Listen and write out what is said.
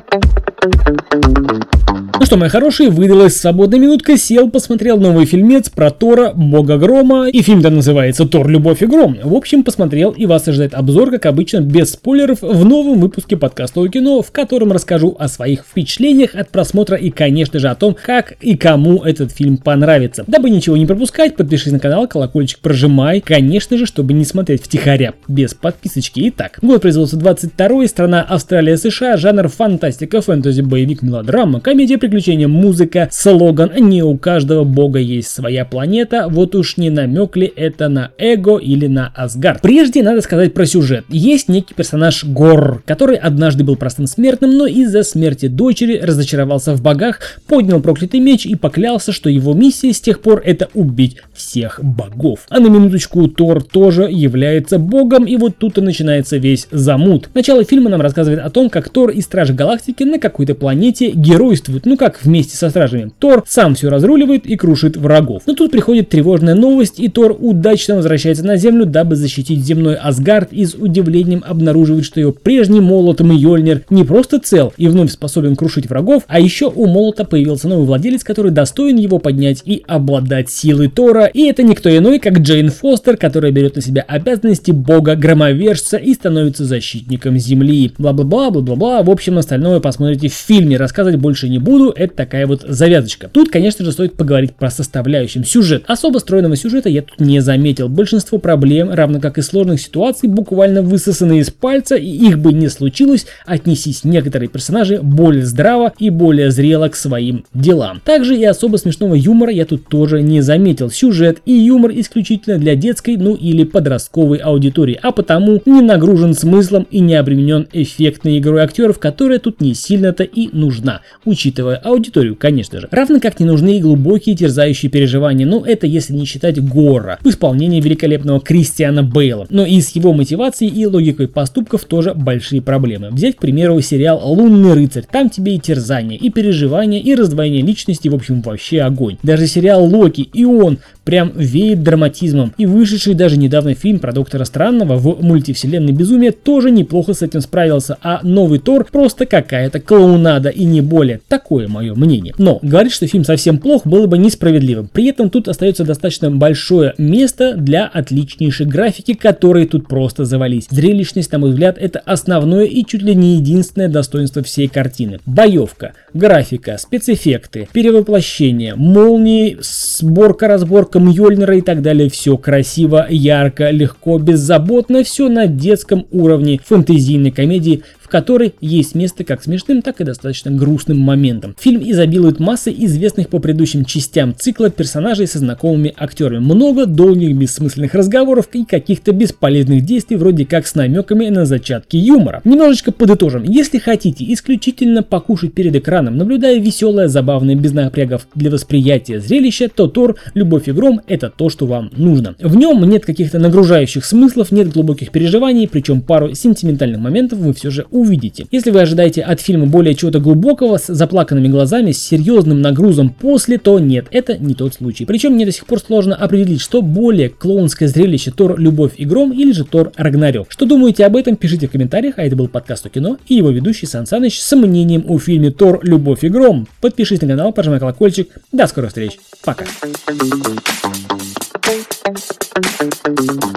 Thank you. Что, мои хорошие, выдалась свободная минутка, сел, посмотрел новый фильмец про Тора, Бога Грома, и фильм-то называется Тор, Любовь и Гром. В общем, посмотрел, и вас ожидает обзор, как обычно, без спойлеров, в новом выпуске подкаста о кино, в котором расскажу о своих впечатлениях от просмотра и, конечно же, о том, как и кому этот фильм понравится. Дабы ничего не пропускать, подпишись на канал, колокольчик прожимай, конечно же, чтобы не смотреть втихаря, без подписочки. Итак, год производства 22 страна Австралия, США, жанр фантастика, фэнтези, боевик, мелодрама, комедия, приключения, музыка, слоган «Не у каждого бога есть своя планета», вот уж не намек ли это на Эго или на Асгард. Прежде надо сказать про сюжет. Есть некий персонаж Гор, который однажды был простым смертным, но из-за смерти дочери разочаровался в богах, поднял проклятый меч и поклялся, что его миссия с тех пор это убить всех богов. А на минуточку Тор тоже является богом, и вот тут и начинается весь замут. Начало фильма нам рассказывает о том, как Тор и Стражи Галактики на какой-то планете геройствуют, ну как вместе со стражами. Тор сам все разруливает и крушит врагов. Но тут приходит тревожная новость, и Тор удачно возвращается на Землю, дабы защитить земной Асгард и с удивлением обнаруживает, что его прежний молот Мьёльнир не просто цел и вновь способен крушить врагов, а еще у молота появился новый владелец, который достоин его поднять и обладать силой Тора. И это никто иной, как Джейн Фостер, которая берет на себя обязанности бога громовержца и становится защитником Земли. Бла-бла-бла, бла-бла-бла. В общем, остальное посмотрите в фильме. Рассказывать больше не буду, это такая вот завязочка. Тут, конечно же, стоит поговорить про составляющим. Сюжет. Особо стройного сюжета я тут не заметил. Большинство проблем, равно как и сложных ситуаций, буквально высосаны из пальца, и их бы не случилось, отнесись некоторые персонажи более здраво и более зрело к своим делам. Также и особо смешного юмора я тут тоже не заметил. Сюжет и юмор исключительно для детской, ну или подростковой аудитории, а потому не нагружен смыслом и не обременен эффектной игрой актеров, которая тут не сильно-то и нужна, учитывая аудиторию, конечно же. Равно как не нужны и глубокие терзающие переживания, но это если не считать Гора в исполнении великолепного Кристиана Бейла. Но и с его мотивацией и логикой поступков тоже большие проблемы. Взять, к примеру, сериал «Лунный рыцарь». Там тебе и терзания, и переживания, и раздвоение личности, в общем, вообще огонь. Даже сериал «Локи» и он прям веет драматизмом. И вышедший даже недавно фильм про Доктора Странного в мультивселенной Безумие тоже неплохо с этим справился, а новый Тор просто какая-то клоунада и не более. Такое мое мнение. Но говорить, что фильм совсем плох, было бы несправедливым. При этом тут остается достаточно большое место для отличнейшей графики, которые тут просто завались. Зрелищность, на мой взгляд, это основное и чуть ли не единственное достоинство всей картины. Боевка, графика, спецэффекты, перевоплощение, молнии, сборка, разборка Мьёльнира и так далее. Все красиво, ярко, легко, беззаботно, все на детском уровне фэнтезийной комедии в которой есть место как смешным, так и достаточно грустным моментом. Фильм изобилует массой известных по предыдущим частям цикла персонажей со знакомыми актерами. Много долгих бессмысленных разговоров и каких-то бесполезных действий, вроде как с намеками на зачатки юмора. Немножечко подытожим. Если хотите исключительно покушать перед экраном, наблюдая веселое, забавное, без напрягов для восприятия зрелища, то Тор, Любовь и Гром это то, что вам нужно. В нем нет каких-то нагружающих смыслов, нет глубоких переживаний, причем пару сентиментальных моментов вы все же увидите. Если вы ожидаете от фильма более чего-то глубокого, с заплаканными глазами, с серьезным нагрузом после, то нет, это не тот случай. Причем мне до сих пор сложно определить, что более клоунское зрелище Тор Любовь и Гром или же Тор Рагнарёк. Что думаете об этом, пишите в комментариях, а это был подкаст о кино и его ведущий Сан Саныч с мнением о фильме Тор Любовь и Гром. Подпишись на канал, пожимай колокольчик. До скорых встреч. Пока. Thank you.